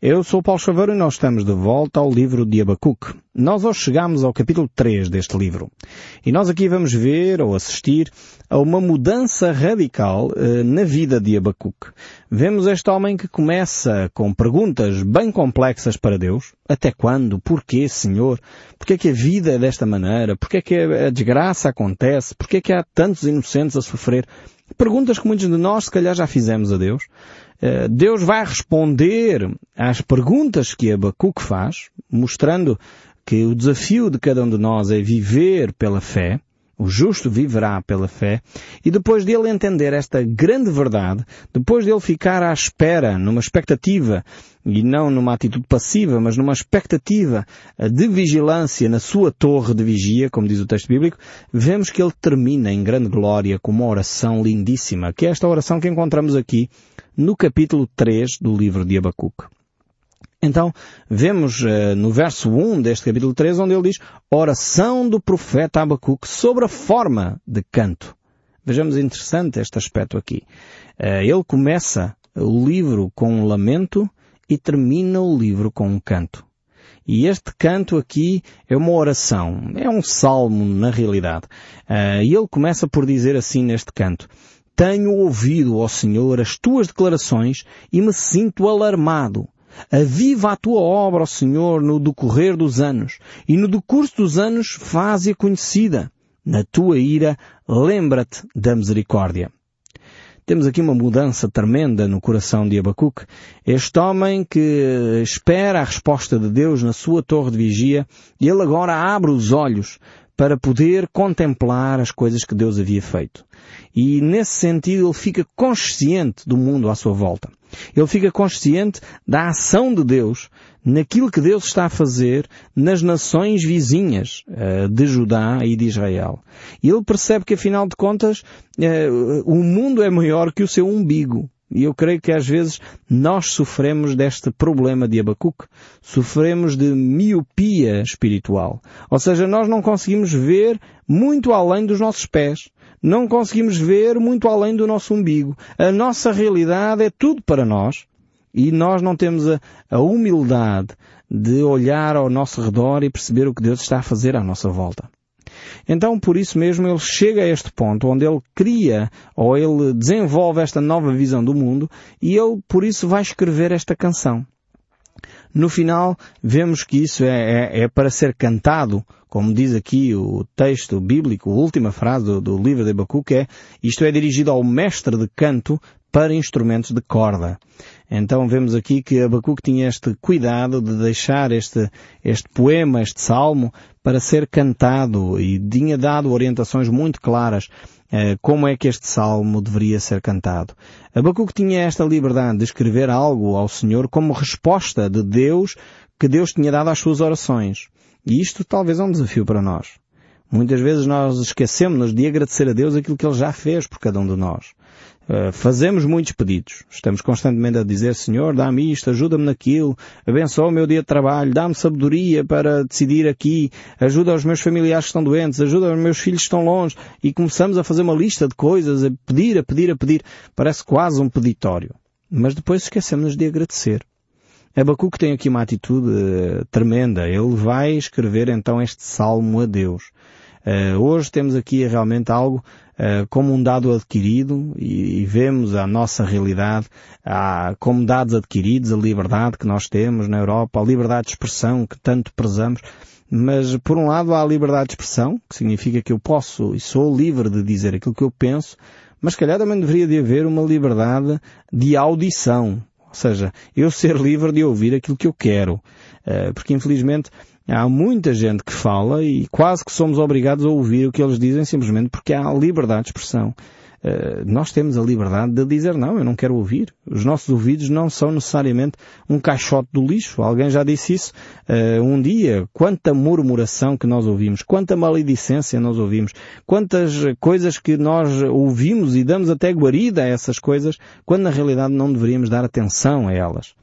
Eu sou Paulo Chaveiro e nós estamos de volta ao livro de Abacuque. Nós hoje chegamos ao capítulo 3 deste livro. E nós aqui vamos ver ou assistir a uma mudança radical eh, na vida de Abacuque. Vemos este homem que começa com perguntas bem complexas para Deus. Até quando? Porquê, Senhor? Porquê é que a vida é desta maneira? Porquê é que a desgraça acontece? Porquê é que há tantos inocentes a sofrer? Perguntas que muitos de nós se calhar já fizemos a Deus. Eh, Deus vai responder às perguntas que Abacuque faz, mostrando que o desafio de cada um de nós é viver pela fé, o justo viverá pela fé, e depois dele entender esta grande verdade, depois dele ficar à espera, numa expectativa, e não numa atitude passiva, mas numa expectativa de vigilância na sua torre de vigia, como diz o texto bíblico, vemos que ele termina em grande glória com uma oração lindíssima, que é esta oração que encontramos aqui no capítulo 3 do livro de Abacuque. Então, vemos uh, no verso 1 deste capítulo 3, onde ele diz oração do profeta Abacuque sobre a forma de canto. Vejamos interessante este aspecto aqui. Uh, ele começa o livro com um lamento e termina o livro com um canto. E este canto aqui é uma oração, é um salmo na realidade. Uh, e ele começa por dizer assim neste canto, tenho ouvido, ó Senhor, as tuas declarações e me sinto alarmado. Aviva a tua obra, ó Senhor, no decorrer dos anos, e no decurso dos anos faze-a conhecida. Na tua ira, lembra-te da misericórdia. Temos aqui uma mudança tremenda no coração de Abacuque. Este homem que espera a resposta de Deus na sua torre de vigia, ele agora abre os olhos para poder contemplar as coisas que Deus havia feito. E nesse sentido ele fica consciente do mundo à sua volta. Ele fica consciente da ação de Deus naquilo que Deus está a fazer nas nações vizinhas uh, de Judá e de Israel. Ele percebe que afinal de contas uh, o mundo é maior que o seu umbigo. E eu creio que às vezes nós sofremos deste problema de Abacuque. Sofremos de miopia espiritual. Ou seja, nós não conseguimos ver muito além dos nossos pés. Não conseguimos ver muito além do nosso umbigo. A nossa realidade é tudo para nós. E nós não temos a, a humildade de olhar ao nosso redor e perceber o que Deus está a fazer à nossa volta. Então, por isso mesmo, ele chega a este ponto onde ele cria ou ele desenvolve esta nova visão do mundo e ele, por isso, vai escrever esta canção. No final, vemos que isso é, é, é para ser cantado, como diz aqui o texto bíblico, a última frase do, do livro de Abacuque é, isto é dirigido ao mestre de canto para instrumentos de corda. Então vemos aqui que Abacuque tinha este cuidado de deixar este, este poema, este salmo, para ser cantado e tinha dado orientações muito claras eh, como é que este salmo deveria ser cantado. Abacuque tinha esta liberdade de escrever algo ao Senhor como resposta de Deus que Deus tinha dado às suas orações. E isto talvez é um desafio para nós. Muitas vezes nós esquecemos-nos de agradecer a Deus aquilo que Ele já fez por cada um de nós. Uh, fazemos muitos pedidos. Estamos constantemente a dizer, Senhor, dá-me isto, ajuda-me naquilo, abençoa o meu dia de trabalho, dá-me sabedoria para decidir aqui, ajuda os meus familiares que estão doentes, ajuda os meus filhos que estão longe, e começamos a fazer uma lista de coisas, a pedir, a pedir, a pedir. Parece quase um peditório. Mas depois esquecemos de agradecer. Abacuque tem aqui uma atitude uh, tremenda. Ele vai escrever então este salmo a Deus. Uh, hoje temos aqui realmente algo uh, como um dado adquirido e, e vemos a nossa realidade uh, como dados adquiridos, a liberdade que nós temos na Europa, a liberdade de expressão que tanto prezamos. Mas, por um lado, há a liberdade de expressão, que significa que eu posso e sou livre de dizer aquilo que eu penso, mas, calhar, também deveria de haver uma liberdade de audição. Ou seja, eu ser livre de ouvir aquilo que eu quero. Eh, porque, infelizmente, Há muita gente que fala e quase que somos obrigados a ouvir o que eles dizem simplesmente porque há liberdade de expressão. Uh, nós temos a liberdade de dizer não, eu não quero ouvir. Os nossos ouvidos não são necessariamente um caixote do lixo. Alguém já disse isso uh, um dia. Quanta murmuração que nós ouvimos, quanta maledicência nós ouvimos, quantas coisas que nós ouvimos e damos até guarida a essas coisas, quando na realidade não deveríamos dar atenção a elas.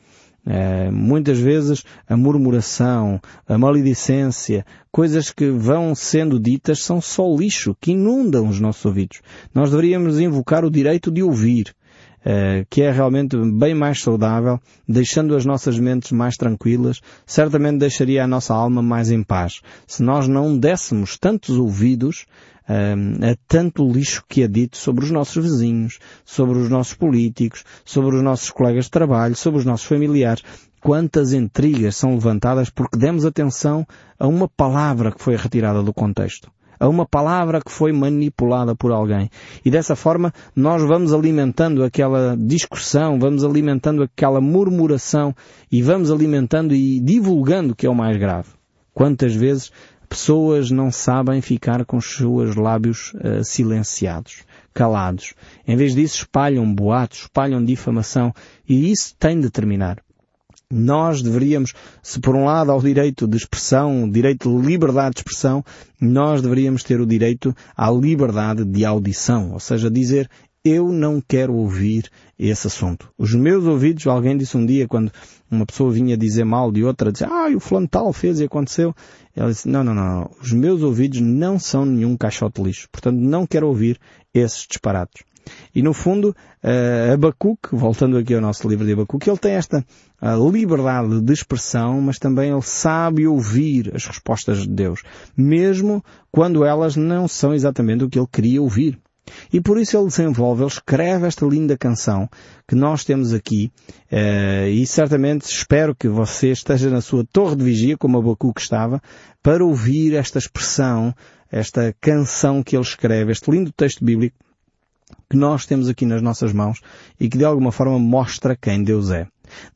Uh, muitas vezes a murmuração, a maledicência, coisas que vão sendo ditas são só lixo que inundam os nossos ouvidos. Nós deveríamos invocar o direito de ouvir. Uh, que é realmente bem mais saudável, deixando as nossas mentes mais tranquilas, certamente deixaria a nossa alma mais em paz. Se nós não dessemos tantos ouvidos a tanto lixo que é dito sobre os nossos vizinhos, sobre os nossos políticos, sobre os nossos colegas de trabalho, sobre os nossos familiares. Quantas intrigas são levantadas porque demos atenção a uma palavra que foi retirada do contexto a uma palavra que foi manipulada por alguém. E dessa forma nós vamos alimentando aquela discussão, vamos alimentando aquela murmuração e vamos alimentando e divulgando o que é o mais grave. Quantas vezes Pessoas não sabem ficar com os seus lábios uh, silenciados, calados. Em vez disso, espalham boatos, espalham difamação e isso tem de terminar. Nós deveríamos, se por um lado há o direito de expressão, direito de liberdade de expressão, nós deveríamos ter o direito à liberdade de audição, ou seja, dizer eu não quero ouvir esse assunto. Os meus ouvidos, alguém disse um dia quando uma pessoa vinha dizer mal de outra, dizer, ah, o fulano tal fez e aconteceu. Ela disse, não, não, não, os meus ouvidos não são nenhum caixote lixo. Portanto, não quero ouvir esses disparados. E no fundo, uh, Abacuque, voltando aqui ao nosso livro de Abacuque, ele tem esta uh, liberdade de expressão, mas também ele sabe ouvir as respostas de Deus, mesmo quando elas não são exatamente o que ele queria ouvir. E por isso ele desenvolve, ele escreve esta linda canção que nós temos aqui, uh, e certamente espero que você esteja na sua torre de vigia, como Abacuque estava, para ouvir esta expressão, esta canção que ele escreve, este lindo texto bíblico que nós temos aqui nas nossas mãos e que de alguma forma mostra quem Deus é.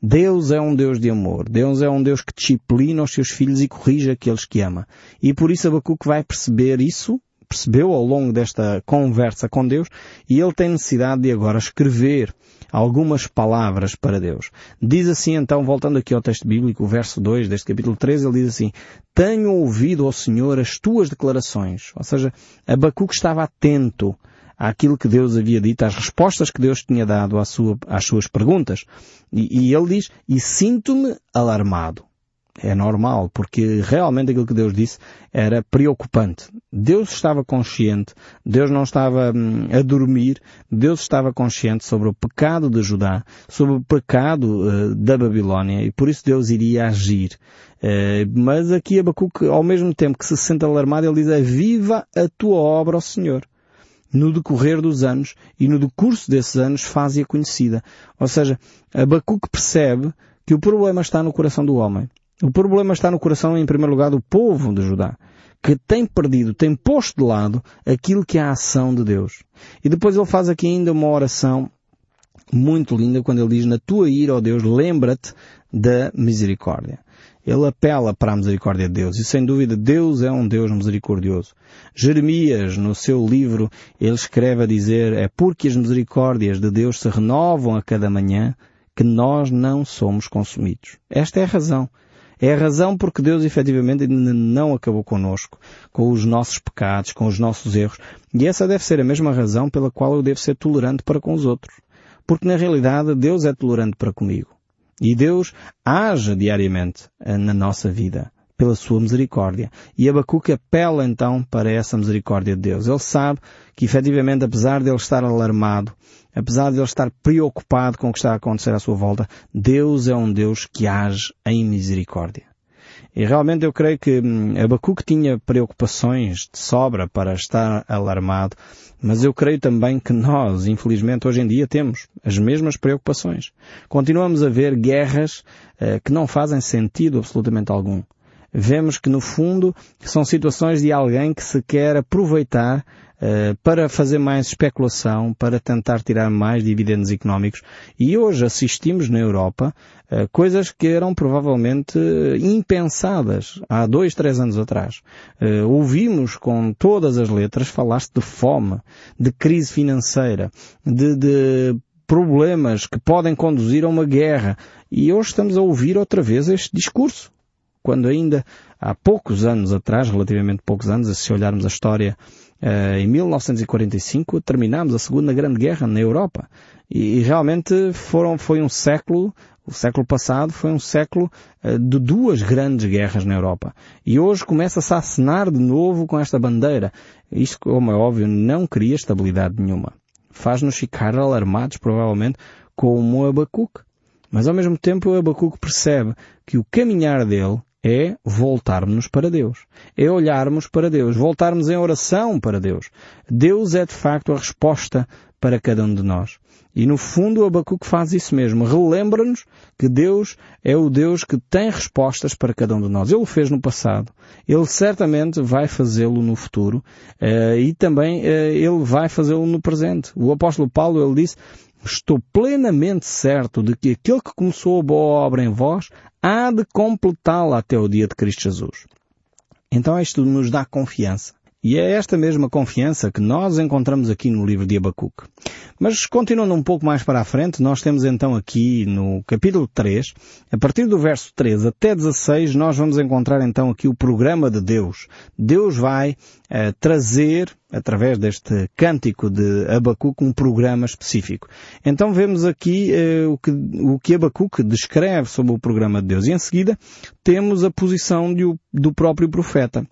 Deus é um Deus de amor. Deus é um Deus que disciplina os seus filhos e corrige aqueles que ama. E por isso Abacuque vai perceber isso percebeu ao longo desta conversa com Deus e ele tem necessidade de agora escrever algumas palavras para Deus. Diz assim então, voltando aqui ao texto bíblico, o verso 2 deste capítulo 13, ele diz assim, Tenho ouvido, ó Senhor, as tuas declarações. Ou seja, Abacuque estava atento àquilo que Deus havia dito, às respostas que Deus tinha dado sua, às suas perguntas. E, e ele diz, e sinto-me alarmado é normal, porque realmente aquilo que Deus disse era preocupante. Deus estava consciente, Deus não estava hum, a dormir, Deus estava consciente sobre o pecado de Judá, sobre o pecado uh, da Babilónia, e por isso Deus iria agir. Uh, mas aqui Abacuque, ao mesmo tempo que se sente alarmado, ele diz, viva a tua obra, ó Senhor no decorrer dos anos e no decurso desses anos faz-a conhecida. Ou seja, Abacuque percebe que o problema está no coração do homem. O problema está no coração, em primeiro lugar, do povo de Judá, que tem perdido, tem posto de lado aquilo que é a ação de Deus. E depois ele faz aqui ainda uma oração muito linda quando ele diz, na tua ira, ó Deus, lembra-te da misericórdia. Ele apela para a misericórdia de Deus e sem dúvida Deus é um Deus misericordioso. Jeremias, no seu livro, ele escreve a dizer, é porque as misericórdias de Deus se renovam a cada manhã que nós não somos consumidos. Esta é a razão. É a razão porque Deus efetivamente ainda não acabou conosco, com os nossos pecados, com os nossos erros. E essa deve ser a mesma razão pela qual eu devo ser tolerante para com os outros. Porque na realidade Deus é tolerante para comigo. E Deus age diariamente eh, na nossa vida pela sua misericórdia. E Abacuque apela então para essa misericórdia de Deus. Ele sabe que efetivamente, apesar de ele estar alarmado, apesar de ele estar preocupado com o que está a acontecer à sua volta, Deus é um Deus que age em misericórdia. E realmente eu creio que hum, Abacuque tinha preocupações de sobra para estar alarmado, mas eu creio também que nós, infelizmente, hoje em dia temos as mesmas preocupações. Continuamos a ver guerras eh, que não fazem sentido absolutamente algum vemos que no fundo são situações de alguém que se quer aproveitar para fazer mais especulação, para tentar tirar mais dividendos económicos. E hoje assistimos na Europa uh, coisas que eram provavelmente impensadas há dois, três anos atrás. Uh, ouvimos com todas as letras falar-se de fome, de crise financeira, de, de problemas que podem conduzir a uma guerra. E hoje estamos a ouvir outra vez este discurso. quando ainda há poucos anos atrás, relativamente poucos anos, se olharmos a história, em 1945 terminámos a Segunda Grande Guerra na Europa. E, realmente foram, foi um século o século passado foi um século uh, de duas grandes guerras na Europa. E hoje começa-se a acenar de novo com esta bandeira. Isto, como é óbvio, não cria estabilidade nenhuma. Faz-nos ficar alarmados, provavelmente, como o Abacuque. Mas ao mesmo tempo o Abacuque percebe que o caminhar dele é voltarmos para Deus. É olharmos para Deus. Voltarmos em oração para Deus. Deus é de facto a resposta para cada um de nós. E no fundo o Abacuque faz isso mesmo. Relembra-nos que Deus é o Deus que tem respostas para cada um de nós. Ele o fez no passado. Ele certamente vai fazê-lo no futuro. Uh, e também uh, ele vai fazê-lo no presente. O apóstolo Paulo, ele disse, estou plenamente certo de que aquele que começou a boa obra em vós há de completá-la até o dia de Cristo Jesus. Então isto nos dá confiança. E é esta mesma confiança que nós encontramos aqui no livro de Abacuque. Mas continuando um pouco mais para a frente, nós temos então aqui no capítulo 3, a partir do verso 13 até 16, nós vamos encontrar então aqui o programa de Deus. Deus vai uh, trazer, através deste cântico de Abacuque, um programa específico. Então vemos aqui uh, o, que, o que Abacuque descreve sobre o programa de Deus. E em seguida temos a posição de, do próprio profeta.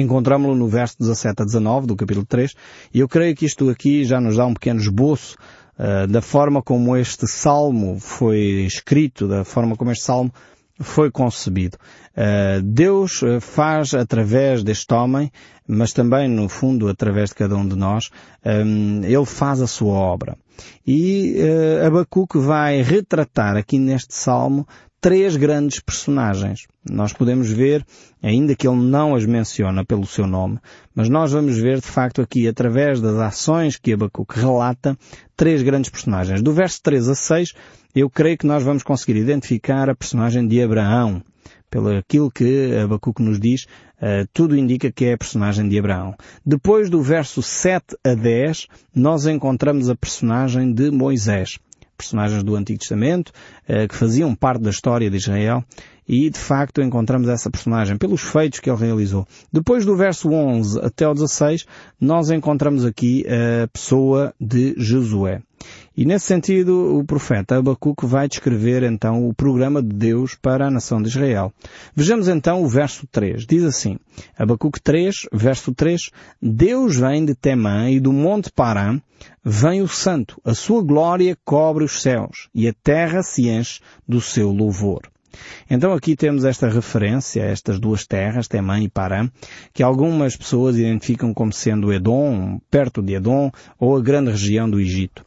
Encontramos-lo no verso 17 a 19 do capítulo 3 e eu creio que isto aqui já nos dá um pequeno esboço uh, da forma como este salmo foi escrito, da forma como este salmo foi concebido. Uh, Deus eh, faz através deste homem, mas também no fundo através de cada um de nós, um, ele faz a sua obra. E uh, Abacuque vai retratar aqui neste salmo três grandes personagens. Nós podemos ver, ainda que ele não as menciona pelo seu nome, mas nós vamos ver de facto aqui, através das ações que Abacuque relata, três grandes personagens. Do verso 3 a 6, eu creio que nós vamos conseguir identificar a personagem de Abraão. Pelo aquilo que Abacuque nos diz, uh, tudo indica que é a personagem de Abraão. Depois do verso 7 a 10, nós encontramos a personagem de Moisés personagens do Antigo Testamento, eh, que faziam parte da história de Israel, e de facto encontramos essa personagem pelos feitos que ele realizou. Depois do verso 11 até o 16, nós encontramos aqui a pessoa de Josué. E nesse sentido, o profeta Abacuque vai descrever então o programa de Deus para a nação de Israel. Vejamos então o verso 3. Diz assim, Abacuque 3, verso 3, Deus vem de Temã e do monte Parã, vem o santo, a sua glória cobre os céus e a terra se enche do seu louvor. Então aqui temos esta referência a estas duas terras, Temã e Parã, que algumas pessoas identificam como sendo Edom, perto de Edom, ou a grande região do Egito.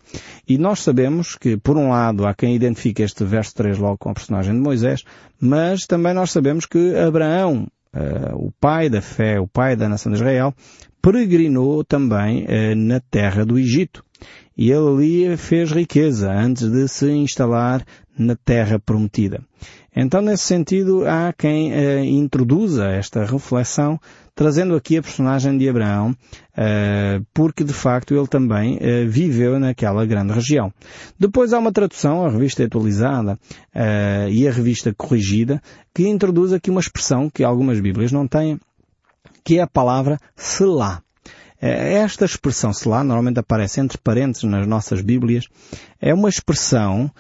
E nós sabemos que, por um lado, há quem identifique este verso 3 logo com a personagem de Moisés, mas também nós sabemos que Abraão, uh, o pai da fé, o pai da nação de Israel, peregrinou também uh, na terra do Egito. E ele ali fez riqueza antes de se instalar na terra prometida. Então, nesse sentido, há quem uh, introduza esta reflexão, trazendo aqui a personagem de Abraão, uh, porque de facto ele também uh, viveu naquela grande região. Depois há uma tradução, a revista atualizada e a revista corrigida, que introduz aqui uma expressão que algumas Bíblias não têm, que é a palavra selá. Esta expressão Selá normalmente aparece entre parênteses nas nossas Bíblias. É uma expressão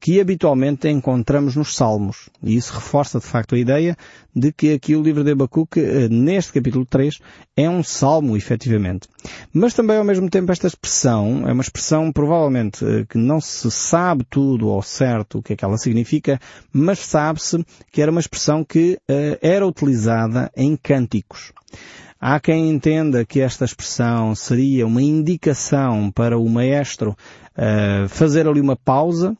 que habitualmente encontramos nos Salmos. E isso reforça de facto a ideia de que aqui o livro de Abacuque, uh, neste capítulo 3, é um salmo, efetivamente. Mas também ao mesmo tempo esta expressão é uma expressão provavelmente uh, que não se sabe tudo ao certo o que é que ela significa, mas sabe-se que era uma expressão que era utilizada em cânticos. Há quem entenda que esta expressão seria uma indicação para o maestro uh, fazer ali uma pausa.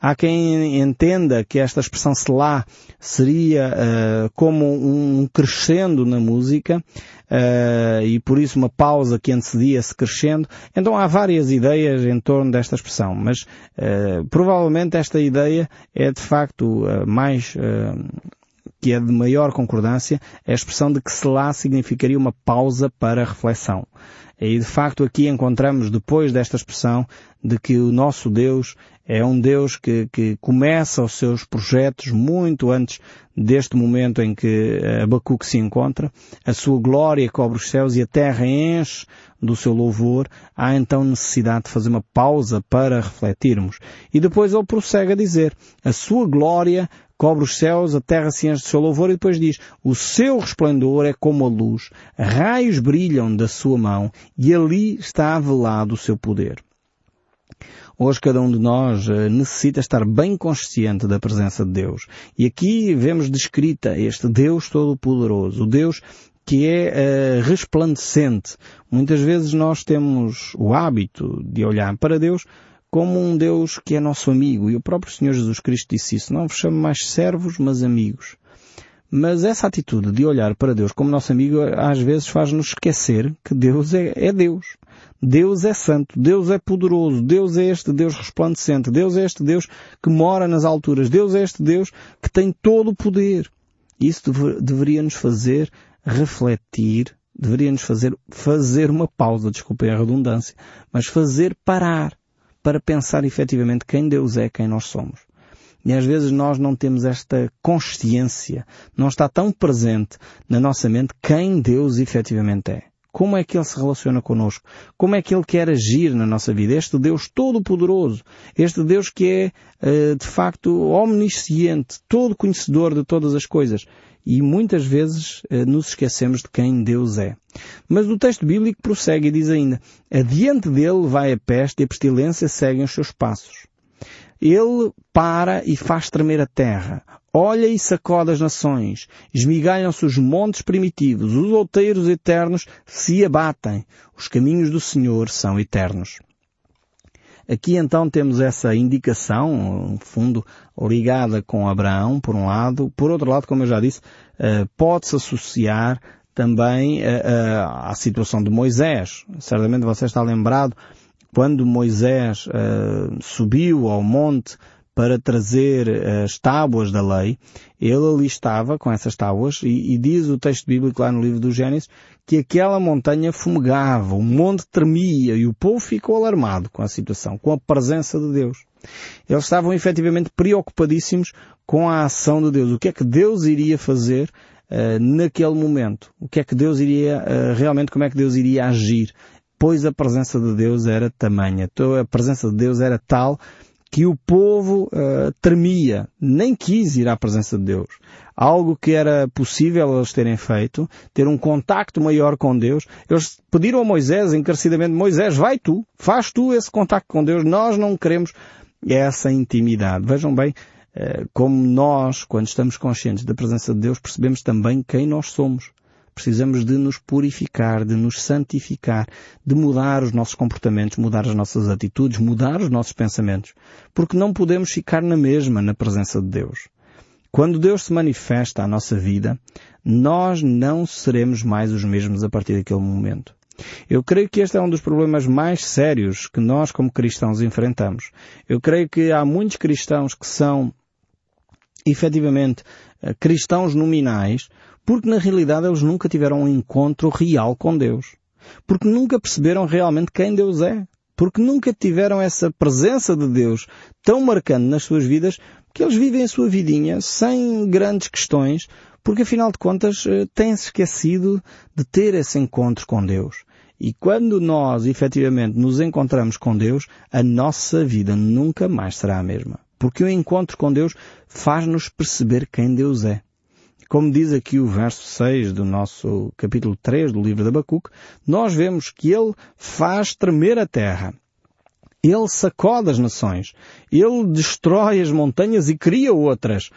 Há quem entenda que esta expressão selá seria uh, como um crescendo na música uh, e por isso uma pausa que antecedia esse crescendo. Então há várias ideias em torno desta expressão, mas provavelmente esta ideia é de facto mais que é de maior concordância, a expressão de que Selah significaria uma pausa para reflexão. E de facto aqui encontramos depois desta expressão de que o nosso Deus é um Deus que, que começa os seus projetos muito antes deste momento em que Abacuque se encontra. A sua glória cobre os céus e a terra enche do seu louvor. Há então necessidade de fazer uma pausa para refletirmos. E depois ele prossegue a dizer, a sua glória cobre os céus, a terra se enche do seu louvor e depois diz, o seu resplendor é como a luz, raios brilham da sua mão e ali está velado o seu poder. Hoje cada um de nós eh, necessita estar bem consciente da presença de Deus. E aqui vemos descrita este Deus Todo-Poderoso, o Deus que é uh, resplandecente. Muitas vezes nós temos o hábito de olhar para Deus como um Deus que é nosso amigo. E o próprio Senhor Jesus Cristo disse isso. Não vos chamo mais servos, mas amigos. Mas essa atitude de olhar para Deus como nosso amigo às vezes faz-nos esquecer que Deus é, é Deus. Deus é santo, Deus é poderoso, Deus é este Deus resplandecente, Deus é este Deus que mora nas alturas, Deus é este Deus que tem todo o poder. Isso deveria nos fazer refletir, deveria nos fazer fazer uma pausa, desculpem a redundância, mas fazer parar para pensar efetivamente quem Deus é, quem nós somos. E às vezes nós não temos esta consciência, não está tão presente na nossa mente quem Deus efetivamente é. Como é que Ele se relaciona connosco? Como é que Ele quer agir na nossa vida? Este Deus todo-poderoso, este Deus que é, eh, de facto, omnisciente, todo conhecedor de todas as coisas. E muitas vezes eh, nos esquecemos de quem Deus é. Mas o texto bíblico prossegue e diz ainda, adiante dele vai a peste e a pestilência seguem os seus passos. Ele para e faz tremer a terra. Olha e sacode as nações. Esmigalham-se os montes primitivos. Os outeiros eternos se abatem. Os caminhos do Senhor são eternos. Aqui então temos essa indicação, um fundo, ligada com Abraão, por um lado. Por outro lado, como eu já disse, eh, pode-se associar também eh, eh, à situação de Moisés. Certamente você está lembrado quando Moisés uh, subiu ao monte para trazer eh, as tábuas da lei, ele ali estava com essas tábuas e, e, diz o texto bíblico lá no livro do Gênesis que aquela montanha fumegava, o monte tremia e o povo ficou alarmado com a situação, com a presença de Deus. Eles estavam efetivamente preocupadíssimos com a ação de Deus. O que é que Deus iria fazer uh, naquele momento? O que é que Deus iria, uh, realmente como é que Deus iria agir? Pois a presença de Deus era tamanha. Então, a presença de Deus era tal que o povo uh, tremia, nem quis ir à presença de Deus. Algo que era possível eles terem feito, ter um contacto maior com Deus. Eles pediram a Moisés encarecidamente, Moisés, vai tu, faz tu esse contacto com Deus. Nós não queremos essa intimidade. Vejam bem, uh, como nós, quando estamos conscientes da presença de Deus, percebemos também quem nós somos. Precisamos de nos purificar, de nos santificar, de mudar os nossos comportamentos, mudar as nossas atitudes, mudar os nossos pensamentos. Porque não podemos ficar na mesma na presença de Deus. Quando Deus se manifesta à nossa vida, nós não seremos mais os mesmos a partir daquele momento. Eu creio que este é um dos problemas mais sérios que nós como cristãos enfrentamos. Eu creio que há muitos cristãos que são efetivamente eh, cristãos nominais, porque na realidade eles nunca tiveram um encontro real com Deus. Porque nunca perceberam realmente quem Deus é. Porque nunca tiveram essa presença de Deus tão marcante nas suas vidas que eles vivem a sua vidinha sem grandes questões, porque afinal de contas eh, têm-se esquecido de ter esse encontro com Deus. E quando nós efetivamente nos encontramos com Deus, a nossa vida nunca mais será a mesma. Porque o encontro com Deus faz-nos perceber quem Deus é. Como diz aqui o verso 6 do nosso capítulo 3 do livro de Abacuque, nós vemos que ele faz tremer a terra. Ele sacode as nações. Ele destrói as montanhas e cria outras.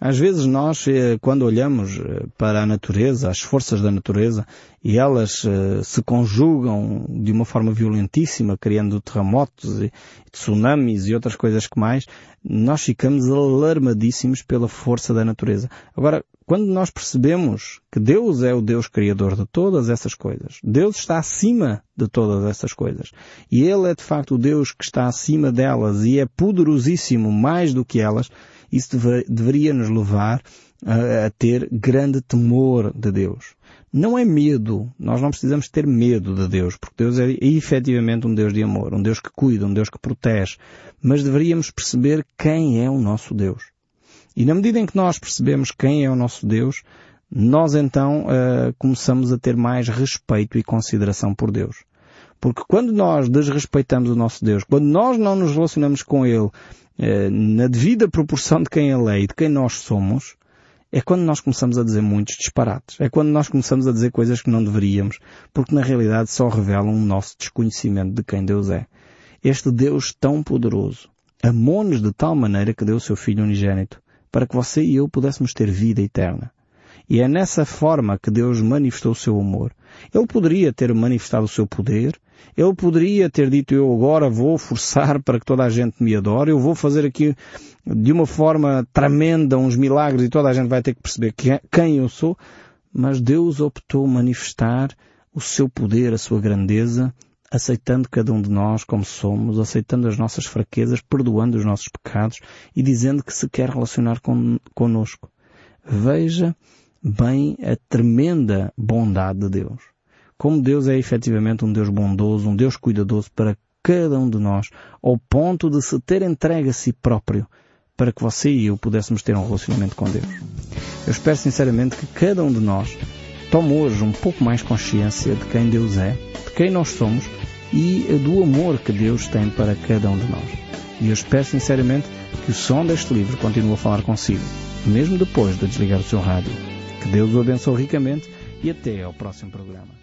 Às vezes nós, eh, quando olhamos eh, para a natureza, as forças da natureza, e elas eh, se conjugam de uma forma violentíssima, criando terremotos e tsunamis e outras coisas que mais, nós ficamos alarmadíssimos pela força da natureza. Agora, quando nós percebemos que Deus é o Deus criador de todas essas coisas, Deus está acima de todas essas coisas, e Ele é de facto o Deus que está acima delas e é poderosíssimo mais do que elas, Isso deve, deveria nos levar a, a ter grande temor de Deus. Não é medo. Nós não precisamos ter medo de Deus, porque Deus é efetivamente um Deus de amor, um Deus que cuida, um Deus que protege. Mas deveríamos perceber quem é o nosso Deus. E na medida em que nós percebemos quem é o nosso Deus, nós então uh, começamos a ter mais respeito e consideração por Deus. Porque quando nós desrespeitamos o nosso Deus, quando nós não nos relacionamos com Ele na devida proporção de quem Ele é e de quem nós somos, é quando nós começamos a dizer muitos disparates. É quando nós começamos a dizer coisas que não deveríamos, porque na realidade só revelam o nosso desconhecimento de quem Deus é. Este Deus tão poderoso amou-nos de tal maneira que deu o seu Filho unigênito, para que você e eu pudéssemos ter vida eterna. E é nessa forma que Deus manifestou o seu amor. Ele poderia ter manifestado o seu poder, ele poderia ter dito eu agora vou forçar para que toda a gente me adore, eu vou fazer aqui de uma forma tremenda uns milagres e toda a gente vai ter que perceber quem eu sou, mas Deus optou manifestar o seu poder, a sua grandeza, aceitando cada um de nós como somos, aceitando as nossas fraquezas, perdoando os nossos pecados e dizendo que se quer relacionar con conosco. Veja bem a tremenda bondade de Deus. Como Deus é efetivamente um Deus bondoso, um Deus cuidadoso para cada um de nós, ao ponto de se ter entregue a si próprio para que você e eu pudéssemos ter um relacionamento com Deus. Eu espero sinceramente que cada um de nós tome hoje um pouco mais consciência de quem Deus é, de quem nós somos e do amor que Deus tem para cada um de nós. E eu espero sinceramente que o som deste livro continue a falar consigo, mesmo depois de desligar o seu rádio. Que Deus o abençoe ricamente e até ao próximo programa.